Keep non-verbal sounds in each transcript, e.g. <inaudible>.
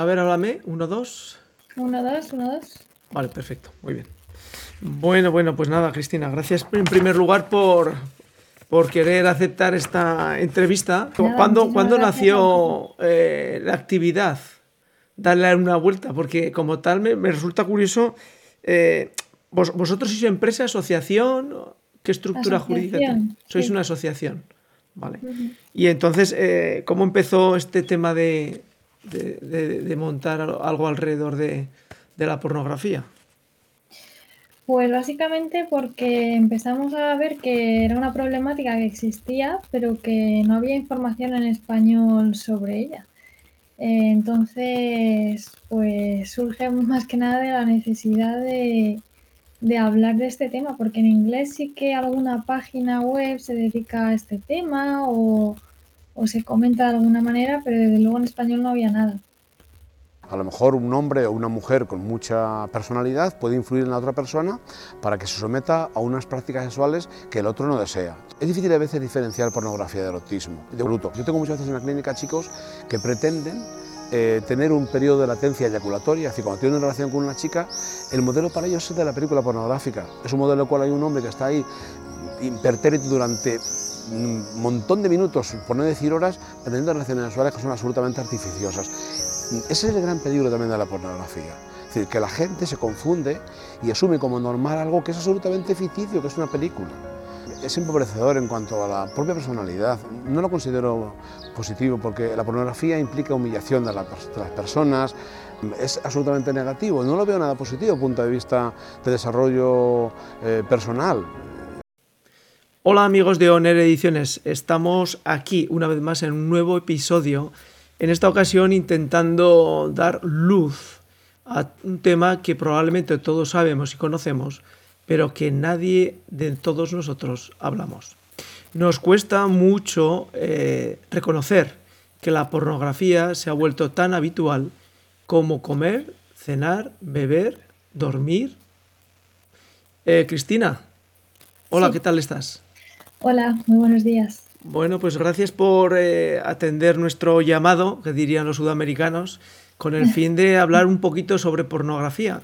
A ver, háblame. Uno, dos. Uno, dos, uno, dos. Vale, perfecto. Muy bien. Bueno, bueno, pues nada, Cristina, gracias en primer lugar por, por querer aceptar esta entrevista. Nada, ¿Cuándo, ¿cuándo nació eh, la actividad? Darle una vuelta, porque como tal me, me resulta curioso. eh, vos- ¿Vosotros sois empresa, asociación? ¿Qué estructura jurídica tenéis? Sois sí. una asociación. Vale. Y entonces, eh, ¿cómo empezó este tema de, de- de- de montar al- algo alrededor de, de la pornografía? Pues básicamente porque empezamos a ver que era una problemática que existía, pero que no había información en español sobre ella. Eh, Entonces, pues surge <laughs> más que nada de la necesidad de, de hablar de este tema, porque en inglés sí que alguna página web se dedica a este tema o, o se comenta de alguna manera, pero desde luego en español no había nada. A lo mejor un hombre o una mujer con mucha personalidad puede influir en la otra persona para que se someta a unas prácticas sexuales que el otro no desea. Es difícil a veces diferenciar pornografía del erotismo, de bruto. Yo tengo muchas veces en la clínica chicos que pretenden eh, tener un periodo de latencia eyaculatoria, es decir, cuando tienen una relación con una chica, el modelo para ellos es de la película pornográfica. Es un modelo en el cual hay un hombre que está ahí impertérrito durante un montón de minutos, por no decir horas, teniendo relaciones sexuales que son absolutamente artificiosas. Ese es el gran peligro también de la pornografía. Es decir, que la gente se confunde y asume como normal algo que es absolutamente ficticio, que es una película. Es empobrecedor en cuanto a la propia personalidad. No lo considero positivo porque la pornografía implica humillación de las personas. Es absolutamente negativo. No lo veo nada positivo desde el punto de vista de desarrollo eh, personal. Hola amigos de Oner Ediciones, estamos aquí una vez más en un nuevo episodio, en esta ocasión intentando dar luz a un tema que probablemente todos sabemos y conocemos, pero que nadie de todos nosotros hablamos. Nos cuesta mucho eh, reconocer que la pornografía se ha vuelto tan habitual como comer, cenar, beber, dormir. Eh, Cristina, hola, Sí. ¿qué tal estás? Hola, muy buenos días. Bueno, pues gracias por eh, atender nuestro llamado, que dirían los sudamericanos, con el fin de <laughs> hablar un poquito sobre pornografía.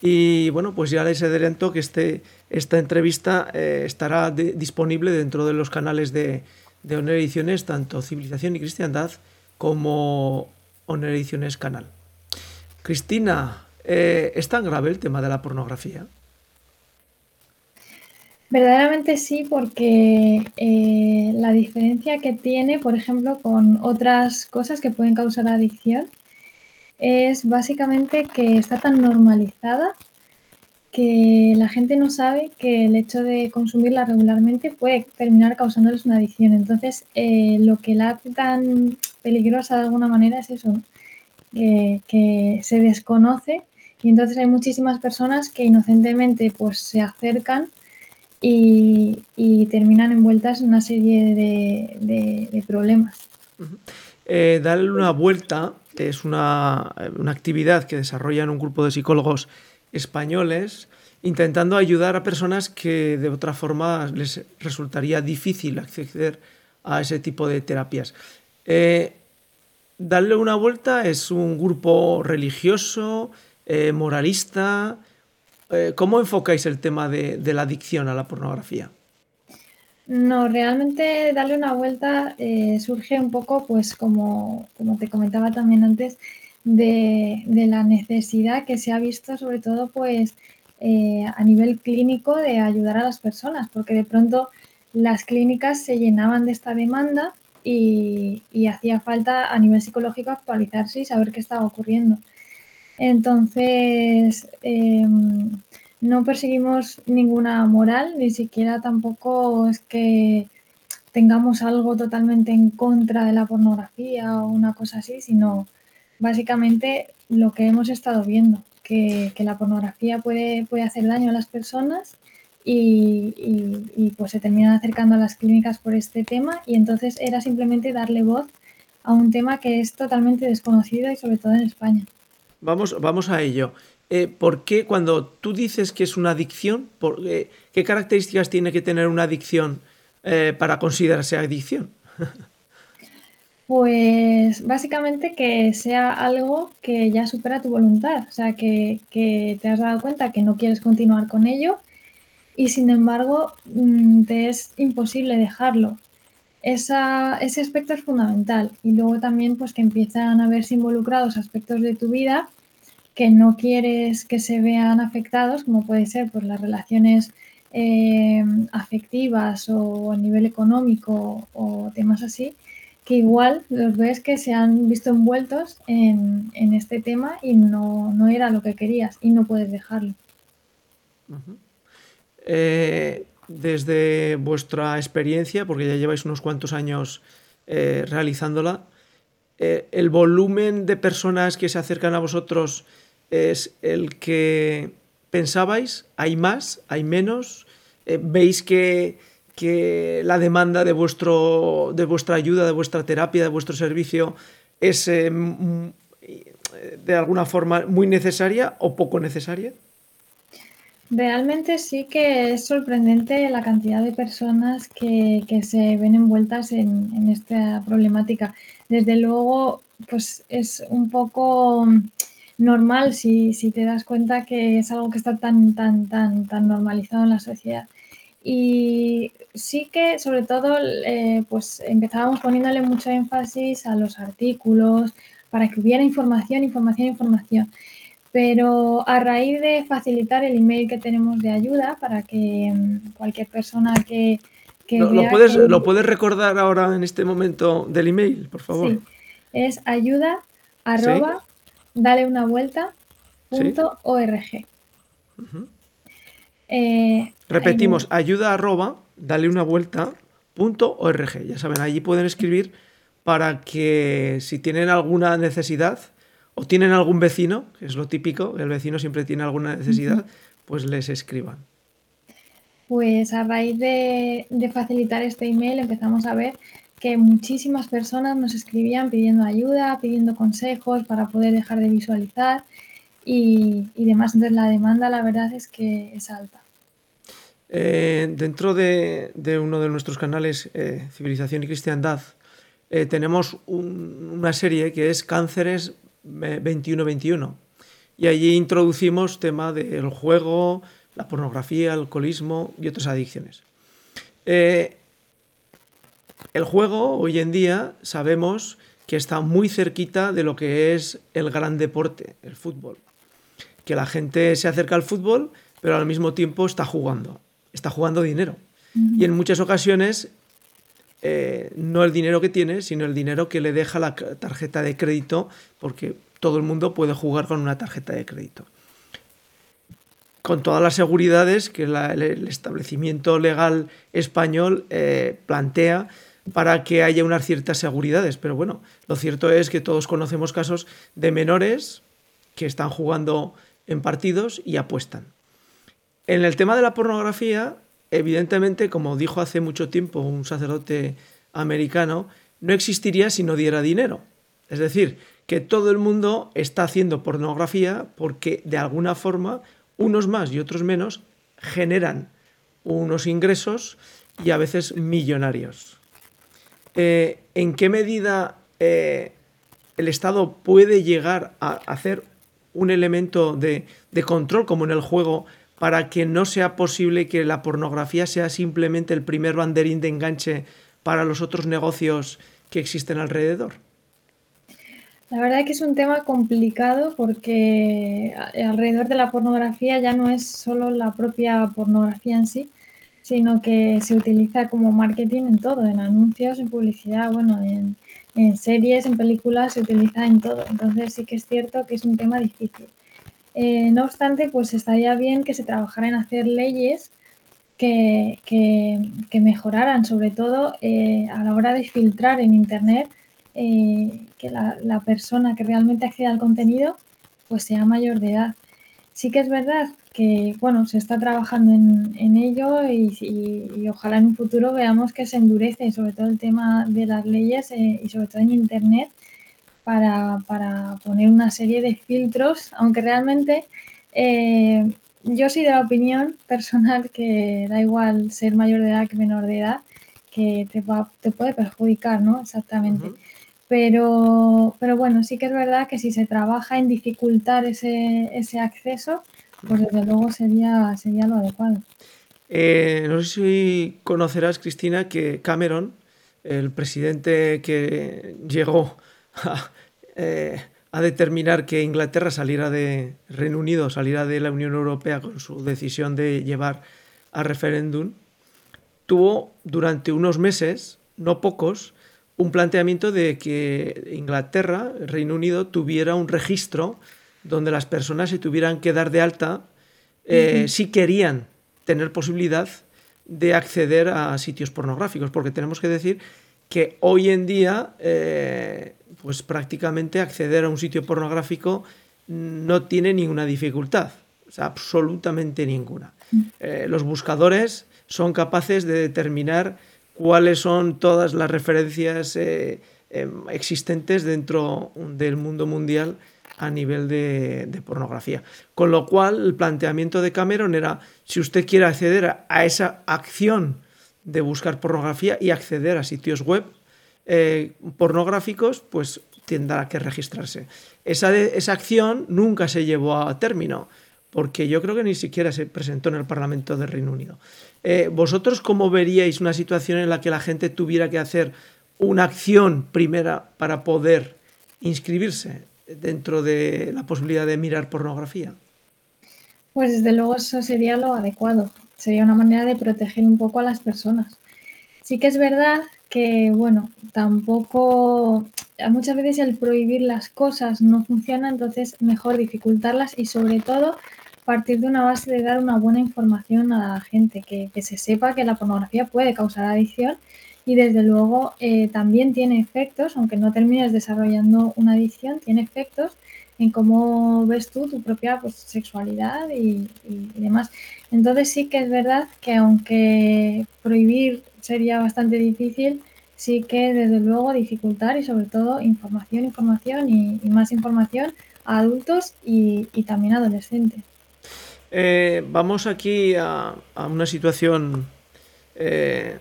Y bueno, pues ya les adelanto que este, esta entrevista eh, estará de- disponible dentro de los canales de, de Honor Ediciones, tanto Civilización y Cristiandad como Honor Ediciones Canal. Cristina, eh, ¿es tan grave el tema de la pornografía? Verdaderamente sí, porque eh, la diferencia que tiene, por ejemplo, con otras cosas que pueden causar adicción, es básicamente que está tan normalizada que la gente no sabe que el hecho de consumirla regularmente puede terminar causándoles una adicción. Entonces, eh, lo que la hace tan peligrosa de alguna manera es eso, que, que se desconoce y entonces hay muchísimas personas que inocentemente pues se acercan y, terminan envueltas en una serie de, problemas. Eh, darle una vuelta es una, una actividad que desarrollan un grupo de psicólogos españoles intentando ayudar a personas que de otra forma les resultaría difícil acceder a ese tipo de terapias. Eh, darle una vuelta es un grupo religioso, eh, moralista. Eh, ¿Cómo enfocáis el tema de, la adicción a la pornografía? No, realmente darle una vuelta eh, surge un poco, pues como, te comentaba también antes, de, la necesidad que se ha visto, sobre todo, pues eh, a nivel clínico, de ayudar a las personas, porque de pronto las clínicas se llenaban de esta demanda y, y hacía falta a nivel psicológico actualizarse y saber qué estaba ocurriendo. Entonces, em, no perseguimos ninguna moral, ni siquiera tampoco es que tengamos algo totalmente en contra de la pornografía o una cosa así, sino básicamente lo que hemos estado viendo, que, la pornografía puede, puede hacer daño a las personas y, y- y, pues se terminan acercando a las clínicas por este tema y entonces era simplemente darle voz a un tema que es totalmente desconocido y sobre todo en España. Vamos, vamos a ello. Eh, ¿Por qué cuando tú dices que es una adicción, por, eh, qué características tiene que tener una adicción eh, para considerarse adicción? <laughs> Pues básicamente que sea algo que ya supera tu voluntad, o sea, que, te has dado cuenta que no quieres continuar con ello y sin embargo mm, te es imposible dejarlo. Esa, ese aspecto es fundamental y luego también pues que empiezan a verse involucrados aspectos de tu vida que no quieres que se vean afectados, como puede ser pues, las relaciones eh, afectivas o a nivel económico o temas así, que igual los ves que se han visto envueltos en, este tema y no, era lo que querías y no puedes dejarlo. Eh, desde vuestra experiencia, porque ya lleváis unos cuantos años eh, realizándola, ¿el volumen de personas que se acercan a vosotros es el que pensabais? ¿Hay más? ¿Hay menos? ¿Veis que que la demanda de, vuestro, de vuestra ayuda, de vuestra terapia, de vuestro servicio es eh, de alguna forma muy necesaria o poco necesaria? Realmente sí que es sorprendente la cantidad de personas que, se ven envueltas en, esta problemática. Desde luego, pues es un poco normal si, si, te das cuenta que es algo que está tan, tan, tan, tan normalizado en la sociedad. Y sí que sobre todo eh, pues empezábamos poniéndole mucho énfasis a los artículos para que hubiera información, información, información. Pero a raíz de facilitar el email que tenemos de ayuda para que mm, cualquier persona que... ¿Lo, puedes, ¿Lo puedes recordar ahora en este momento del email, por favor? Sí, es ayuda arroba dale una vuelta punto org. Eh, Repetimos, ayuda arroba, dale una vuelta, punto org. Ya saben, allí pueden escribir para que si tienen alguna necesidad o tienen algún vecino, que es lo típico, el vecino siempre tiene alguna necesidad, pues les escriban. Pues a raíz de, facilitar este email empezamos a ver que muchísimas personas nos escribían pidiendo ayuda, pidiendo consejos para poder dejar de visualizar y, y demás. Entonces la demanda la verdad es que es alta. Eh, dentro de, uno de nuestros canales, eh, Civilización y Cristiandad, eh, tenemos una serie que es Cánceres 21-21. Y allí introducimos tema del juego, la pornografía, el alcoholismo y otras adicciones. El juego hoy en día sabemos que está muy cerquita de lo que es el gran deporte, el fútbol. Que la gente se acerca al fútbol, pero al mismo tiempo está jugando está jugando dinero. Y en muchas ocasiones, eh, no el dinero que tiene, sino el dinero que le deja la tarjeta de crédito, porque todo el mundo puede jugar con una tarjeta de crédito. Con todas las seguridades que el establecimiento legal español eh, plantea para que haya unas ciertas seguridades. Pero bueno, lo cierto es que todos conocemos casos de menores que están jugando en partidos y apuestan. En el tema de la pornografía, evidentemente, como dijo hace mucho tiempo un sacerdote americano, no existiría si no diera dinero. Es decir, que todo el mundo está haciendo pornografía porque de alguna forma unos más y otros menos generan unos ingresos y a veces millonarios. Eh, ¿En qué medida eh, el Estado puede llegar a hacer un elemento de, de, control, como en el juego, para que no sea posible que la pornografía sea simplemente el primer banderín de enganche para los otros negocios que existen alrededor? La verdad es que es un tema complicado porque alrededor de la pornografía ya no es solo la propia pornografía en sí, sino que se utiliza como marketing en todo, en anuncios, en publicidad, bueno, en, en series, en películas, se utiliza en todo. Entonces sí que es cierto que es un tema difícil. Eh, no obstante, pues estaría bien que se trabajara en hacer leyes que, mejoraran, sobre todo eh, a la hora de filtrar en Internet, eh, que la, persona que realmente acceda al contenido pues sea mayor de edad. Sí que es verdad que bueno, se está trabajando en, ello y, ojalá en un futuro veamos que se endurece sobre todo el tema de las leyes y sobre todo en Internet para, poner una serie de filtros, aunque realmente eh, yo soy de la opinión personal que da igual ser mayor de edad que menor de edad, que te, te puede perjudicar, ¿no? Exactamente. Pero, pero bueno, sí que es verdad que si se trabaja en dificultar ese, ese acceso, pues desde luego sería, sería lo adecuado. Eh, no sé si conocerás, Cristina, que Cameron, el presidente que llegó a, eh, a, determinar que Inglaterra saliera de Reino Unido, saliera de la Unión Europea con su decisión de llevar a referéndum, tuvo durante unos meses, no pocos, un planteamiento de que Inglaterra, Reino Unido, tuviera un registro donde las personas se tuvieran que dar de alta eh, si querían tener posibilidad de acceder a sitios pornográficos, porque tenemos que decir que hoy en día, eh, pues prácticamente acceder a un sitio pornográfico no tiene ninguna dificultad, absolutamente ninguna. Eh, los buscadores son capaces de determinar cuáles son todas las referencias em, existentes dentro del mundo mundial a nivel de, pornografía. Con lo cual, el planteamiento de Cameron era, si usted quiere acceder a esa acción de buscar pornografía y acceder a sitios web eh, pornográficos, pues tendrá que registrarse. Esa, esa acción nunca se llevó a término, porque yo creo que ni siquiera se presentó en el Parlamento del Reino Unido. Eh, ¿Vosotros cómo veríais una situación en la que la gente tuviera que hacer una acción primera para poder inscribirse? Dentro de la posibilidad de mirar pornografía? Pues desde luego eso sería lo adecuado. Sería una manera de proteger un poco a las personas. Sí que es verdad que, bueno, tampoco muchas veces el prohibir las cosas no funciona, entonces mejor dificultarlas y sobre todo partir de una base de dar una buena información a la gente, que, que se sepa que la pornografía puede causar adicción y desde luego eh, también tiene efectos, aunque no termines desarrollando una adicción, tiene efectos en cómo ves tú tu propia pues, sexualidad y, demás. Entonces sí que es verdad que aunque prohibir sería bastante difícil, sí que desde luego dificultar y sobre todo información, información y, más información a adultos y, también adolescentes. Eh, vamos aquí a, una situación eh,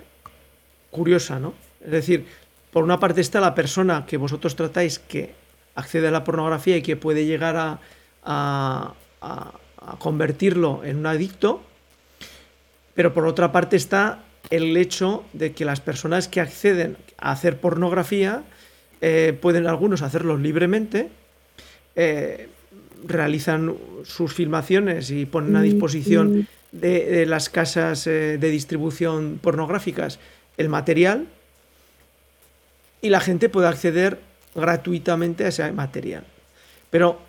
curiosa, ¿no? Es decir, por una parte está la persona que vosotros tratáis que accede a la pornografía y que puede llegar a, a, convertirlo en un adicto, pero por otra parte está el hecho de que las personas que acceden a hacer pornografía eh, pueden algunos hacerlo libremente, eh, realizan sus filmaciones y ponen a disposición de, las casas eh, de distribución pornográficas el material y la gente puede acceder gratuitamente a ese material. Pero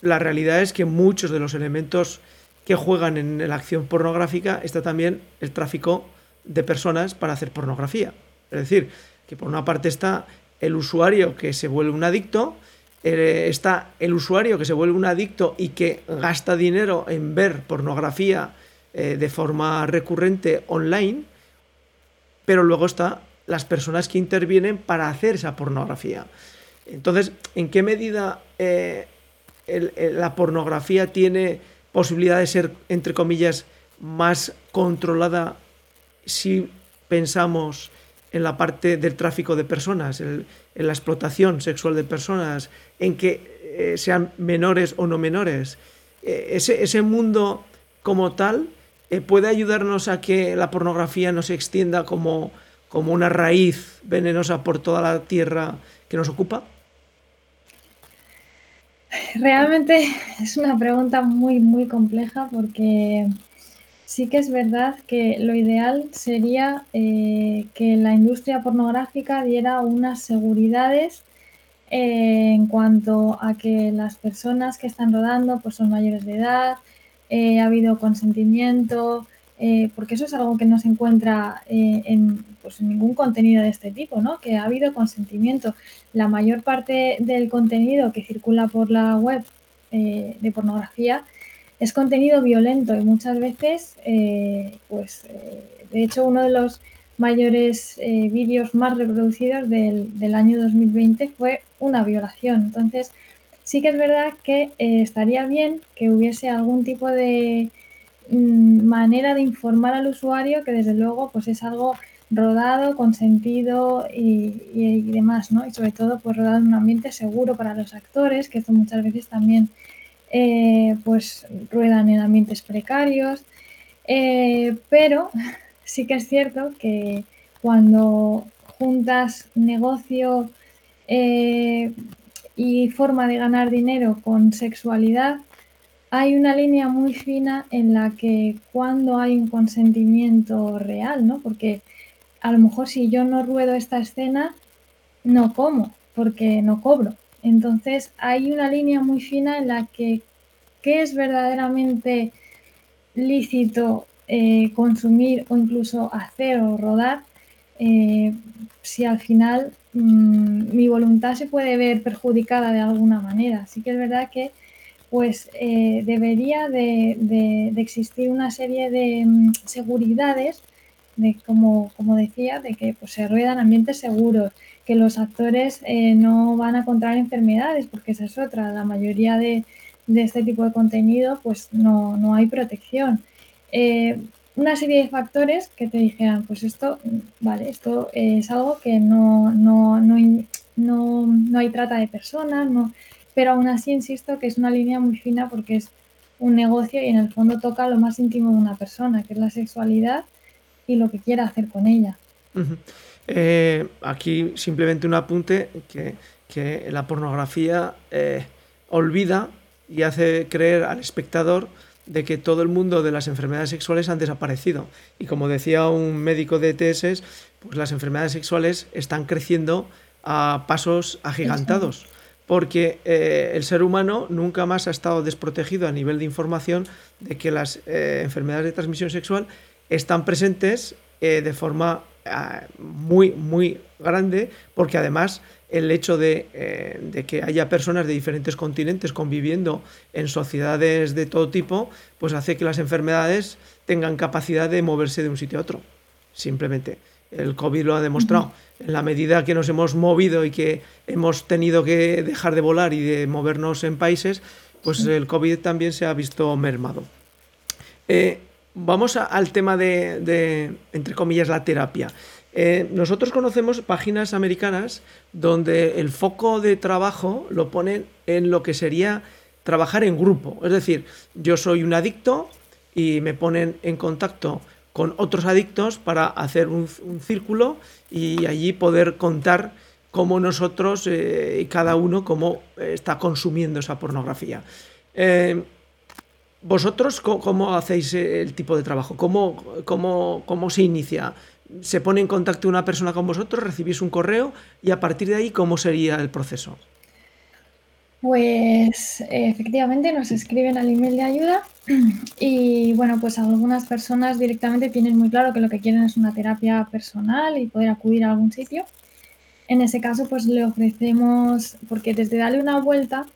la realidad es que muchos de los elementos que juegan en la acción pornográfica está también el tráfico de personas para hacer pornografía. Es decir, que por una parte está el usuario que se vuelve un adicto, eh, está el usuario que se vuelve un adicto y que gasta dinero en ver pornografía eh, de forma recurrente online, pero luego está las personas que intervienen para hacer esa pornografía. Entonces, ¿en qué medida eh, la pornografía tiene posibilidad de ser, entre comillas, más controlada si pensamos en la parte del tráfico de personas, en la explotación sexual de personas, en que eh, sean menores o no menores? Eh, ese, ese mundo como tal eh, puede ayudarnos a que la pornografía no se extienda como, como una raíz venenosa por toda la tierra que nos ocupa? Realmente es una pregunta muy, muy compleja porque sí que es verdad que lo ideal sería eh, que la industria pornográfica diera unas seguridades eh, en cuanto a que las personas que están rodando pues son mayores de edad, eh, ha habido consentimiento, eh, porque eso es algo que no se encuentra eh, en, pues, en, ningún contenido de este tipo, ¿no? Que ha habido consentimiento. La mayor parte del contenido que circula por la web de pornografía es contenido violento y muchas veces, pues, de hecho, uno de los mayores vídeos más reproducidos del, del año 2020 fue una violación. Entonces, sí que es verdad que eh, estaría bien que hubiese algún tipo de mm, manera de informar al usuario que desde luego pues es algo rodado, consentido y, y, demás, ¿no? Y sobre todo, pues rodado en un ambiente seguro para los actores, que esto muchas veces también, eh, pues, ruedan en ambientes precarios. Eh, pero <laughs> sí que es cierto que cuando juntas negocio eh, y forma de ganar dinero con sexualidad, hay una línea muy fina en la que cuando hay un consentimiento real, ¿no? Porque a lo mejor si yo no ruedo esta escena, no como, porque no cobro. Entonces hay una línea muy fina en la que qué es verdaderamente lícito eh, consumir o incluso hacer o rodar, eh, si al final mm, mi voluntad se puede ver perjudicada de alguna manera. Así que es verdad que pues eh, debería de, existir una serie de mm, seguridades, de, como, como, decía, de que pues, se ruedan ambientes seguros, que los actores eh, no van a contraer enfermedades, porque esa es otra, la mayoría de, este tipo de contenido pues no, no hay protección. Eh, una serie de factores que te dijeran, pues esto, vale, esto es algo que no, no, no, no, no hay trata de personas, no, pero aún así insisto que es una línea muy fina porque es un negocio y en el fondo toca lo más íntimo de una persona, que es la sexualidad y lo que quiera hacer con ella. Eh, aquí simplemente un apunte que, que la pornografía eh, olvida y hace creer al espectador de que todo el mundo de las enfermedades sexuales han desaparecido. Y como decía un médico de ETS, pues las enfermedades sexuales están creciendo a pasos agigantados porque eh, el ser humano nunca más ha estado desprotegido a nivel de información de que las eh, enfermedades de transmisión sexual están presentes eh, de forma ah, muy, muy grande, porque además el hecho de, de, que haya personas de diferentes continentes conviviendo en sociedades de todo tipo, pues hace que las enfermedades tengan capacidad de moverse de un sitio a otro, simplemente. El COVID lo ha demostrado. En la medida que nos hemos movido y que hemos tenido que dejar de volar y de movernos en países, pues el COVID también se ha visto mermado. Eh, vamos al tema de, entre comillas, la terapia. Eh, nosotros conocemos páginas americanas donde el foco de trabajo lo ponen en lo que sería trabajar en grupo. Es decir, yo soy un adicto y me ponen en contacto con otros adictos para hacer un, círculo y allí poder contar cómo nosotros y eh, cada uno cómo eh, está consumiendo esa pornografía. ¿Vosotros cómo, hacéis el tipo de trabajo? ¿Cómo, cómo, cómo se inicia? ¿Se pone en contacto una persona con vosotros? ¿Recibís un correo? Y a partir de ahí, ¿cómo sería el proceso? Pues efectivamente nos escriben al email de ayuda <clears throat> y bueno, pues algunas personas directamente tienen muy claro que lo que quieren es una terapia personal y poder acudir a algún sitio. En ese caso, pues le ofrecemos, porque desde darle una vuelta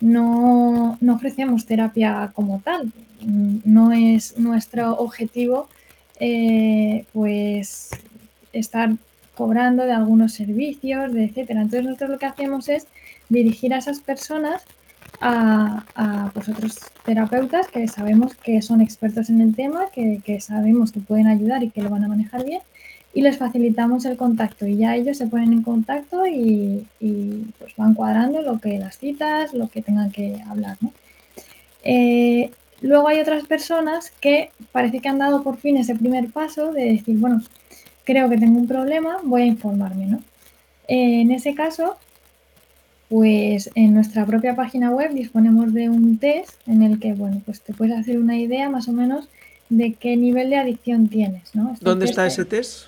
no, no ofrecemos terapia como tal. No es nuestro objetivo eh, pues estar cobrando de algunos servicios, de etcétera. Entonces nosotros lo que hacemos es dirigir a esas personas a, a pues, otros terapeutas que sabemos que son expertos en el tema, que, que, sabemos que pueden ayudar y que lo van a manejar bien, y les facilitamos el contacto. Y ya ellos se ponen en contacto y, y pues van cuadrando lo que las citas, lo que tengan que hablar. Eh, luego hay otras personas que parece que han dado por fin ese primer paso de decir, bueno, creo que tengo un problema, voy a informarme. ¿no? Eh, en ese caso, pues en nuestra propia página web disponemos de un test en el que, bueno, pues te puedes hacer una idea más o menos de qué nivel de adicción tienes, ¿no? Este ¿Dónde está ese test?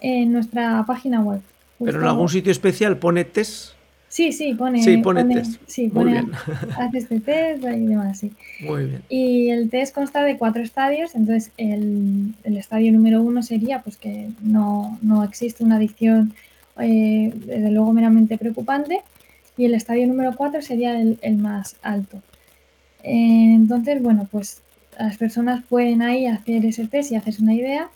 En nuestra página web. ¿Pero en algún sitio especial pone test? Sí, sí, pone, sí, pone, test. Sí, pone, Muy bien. hace este test y demás, sí. Muy bien. Y el test consta de cuatro estadios, entonces el, el estadio número uno sería pues que no, no existe una adicción, eh, desde luego, meramente preocupante y el estadio número 4 sería el, más alto. Eh, entonces, bueno, pues las personas pueden ahí hacer ese test y hacerse una idea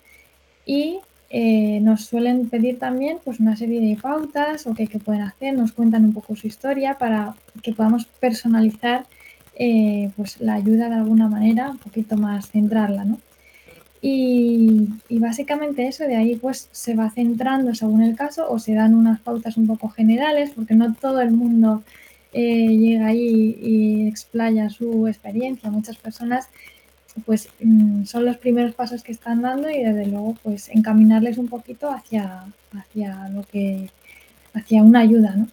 y eh, nos suelen pedir también pues una serie de pautas o qué, pueden hacer, nos cuentan un poco su historia para que podamos personalizar eh, pues la ayuda de alguna manera, un poquito más centrarla, ¿no? Y, básicamente eso, de ahí pues se va centrando según el caso o se dan unas pautas un poco generales, porque no todo el mundo eh, llega ahí y explaya su experiencia. Muchas personas pues mm, son los primeros pasos que están dando y desde luego pues encaminarles un poquito hacia, hacia lo que, hacia una ayuda, ¿no?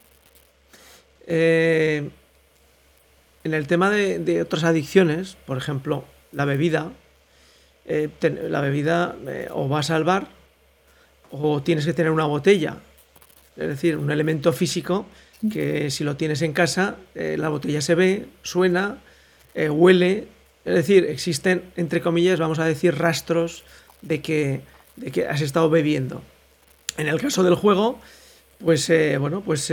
Eh, en el tema de otras adicciones, por ejemplo, la bebida, eh, la bebida eh, o va a salvar o tienes que tener una botella. Es decir, un elemento físico que si lo tienes en casa, eh, la botella se ve, suena, huele. Es decir, existen, entre comillas, vamos a decir, rastros de que, de que has estado bebiendo. En el caso del juego, pues bueno, pues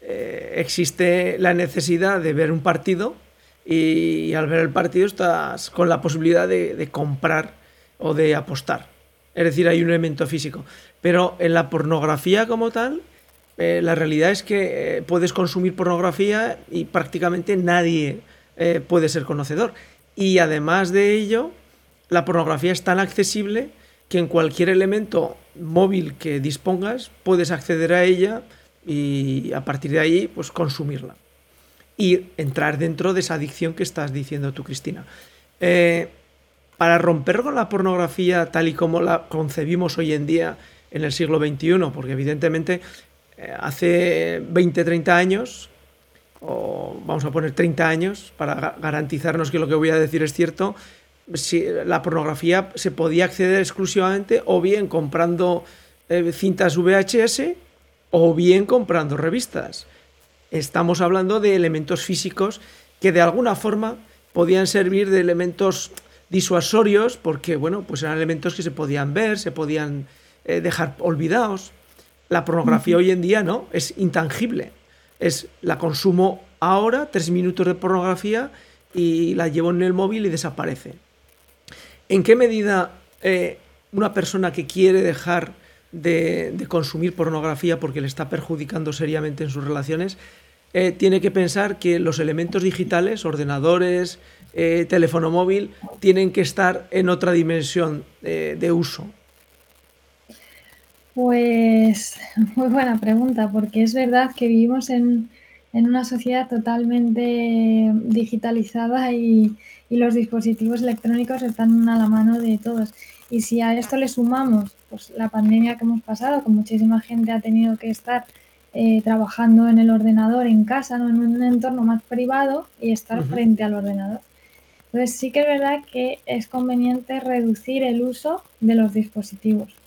existe la necesidad de ver un partido y al ver el partido estás con la posibilidad de, comprar o de apostar. Es decir, hay un elemento físico. Pero en la pornografía como tal, eh, la realidad es que eh, puedes consumir pornografía y prácticamente nadie eh, puede ser conocedor. Y además de ello, la pornografía es tan accesible que en cualquier elemento móvil que dispongas puedes acceder a ella y a partir de ahí pues consumirla y entrar dentro de esa adicción que estás diciendo tú, Cristina. Eh, para romper con la pornografía tal y como la concebimos hoy en día en el siglo XXI, porque evidentemente eh, hace 20, 30 años, o vamos a poner 30 años, para garantizarnos que lo que voy a decir es cierto, si la pornografía se podía acceder exclusivamente o bien comprando eh, cintas VHS o bien comprando revistas estamos hablando de elementos físicos que de alguna forma podían servir de elementos disuasorios porque, bueno, pues eran elementos que se podían ver, se podían eh, dejar olvidados. La pornografía hoy en día no, es intangible. Es la consumo ahora, tres minutos de pornografía y la llevo en el móvil y desaparece. ¿En qué medida eh, una persona que quiere dejar de, consumir pornografía porque le está perjudicando seriamente en sus relaciones, eh, tiene que pensar que los elementos digitales, ordenadores, eh, teléfono móvil, tienen que estar en otra dimensión de uso. Pues <laughs> muy buena pregunta, porque es verdad que vivimos en, una sociedad totalmente digitalizada y, y, los dispositivos electrónicos están a la mano de todos. Y si a esto le sumamos pues, la pandemia que hemos pasado, que muchísima gente ha tenido que estar eh, trabajando en el ordenador en casa, ¿no? en un entorno más privado y estar frente al ordenador. Entonces sí que es verdad que es conveniente reducir el uso de los dispositivos.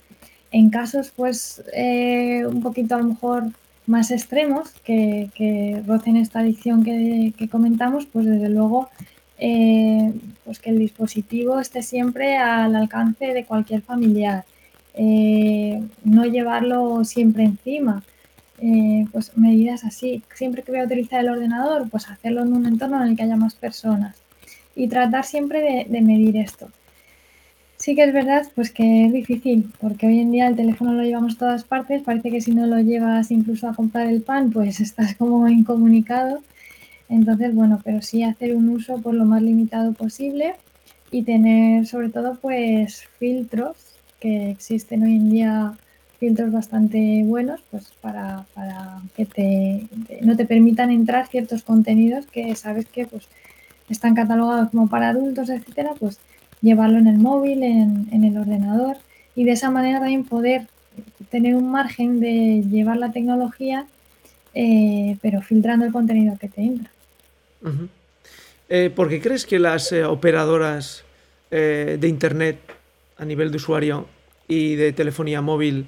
En casos pues eh, un poquito a lo mejor más extremos que, rocen esta adicción que, comentamos, pues desde luego eh, pues que el dispositivo esté siempre al alcance de cualquier familiar. no llevarlo siempre encima, eh, pues medidas así. Siempre que voy a utilizar el ordenador, pues hacerlo en un entorno en el que haya más personas y tratar siempre de, medir esto. Sí que es verdad pues que es difícil, porque hoy en día el teléfono lo llevamos a todas partes, parece que si no lo llevas incluso a comprar el pan, pues <laughs> estás como incomunicado. Entonces, bueno, pero sí hacer un uso por lo más limitado posible y tener sobre todo pues filtros que existen hoy en día filtros bastante buenos pues para, que te, no te permitan entrar ciertos contenidos que sabes que pues están catalogados como para adultos, etcétera, pues llevarlo en el móvil, en, el ordenador y de esa manera también poder tener un margen de llevar la tecnología, eh, pero filtrando el contenido que te entra. Eh, ¿Por qué crees que las eh, operadoras de Internet a nivel de usuario y de telefonía móvil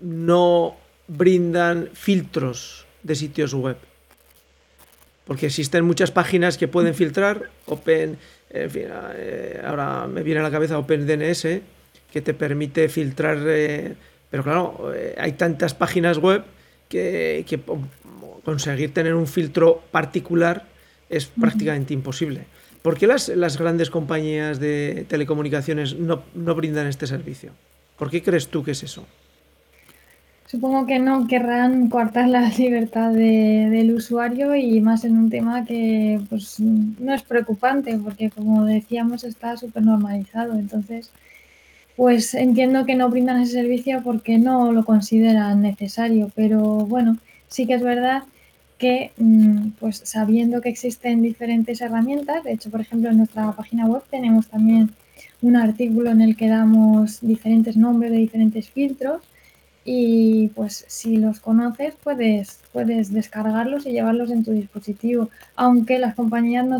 no brindan filtros de sitios web. Porque existen muchas páginas que pueden filtrar, Open, eh, ahora me viene a la cabeza OpenDNS, que te permite filtrar, eh, pero claro, hay tantas páginas web que, conseguir tener un filtro particular es prácticamente imposible. ¿Por qué las, grandes compañías de telecomunicaciones no brindan este servicio? ¿Por qué crees tú que es eso? Supongo que no querrán coartar la <laughs> libertad del usuario y más en un tema que pues no es preocupante porque como decíamos está súper normalizado. Entonces, pues entiendo que no brindan ese servicio porque no lo consideran necesario, pero bueno, sí que es verdad que mm, pues sabiendo que existen diferentes herramientas, de hecho, por ejemplo, en nuestra página web tenemos también un artículo en el que damos diferentes nombres de diferentes filtros y pues si los conoces puedes, puedes descargarlos y llevarlos en tu dispositivo, aunque las compañías no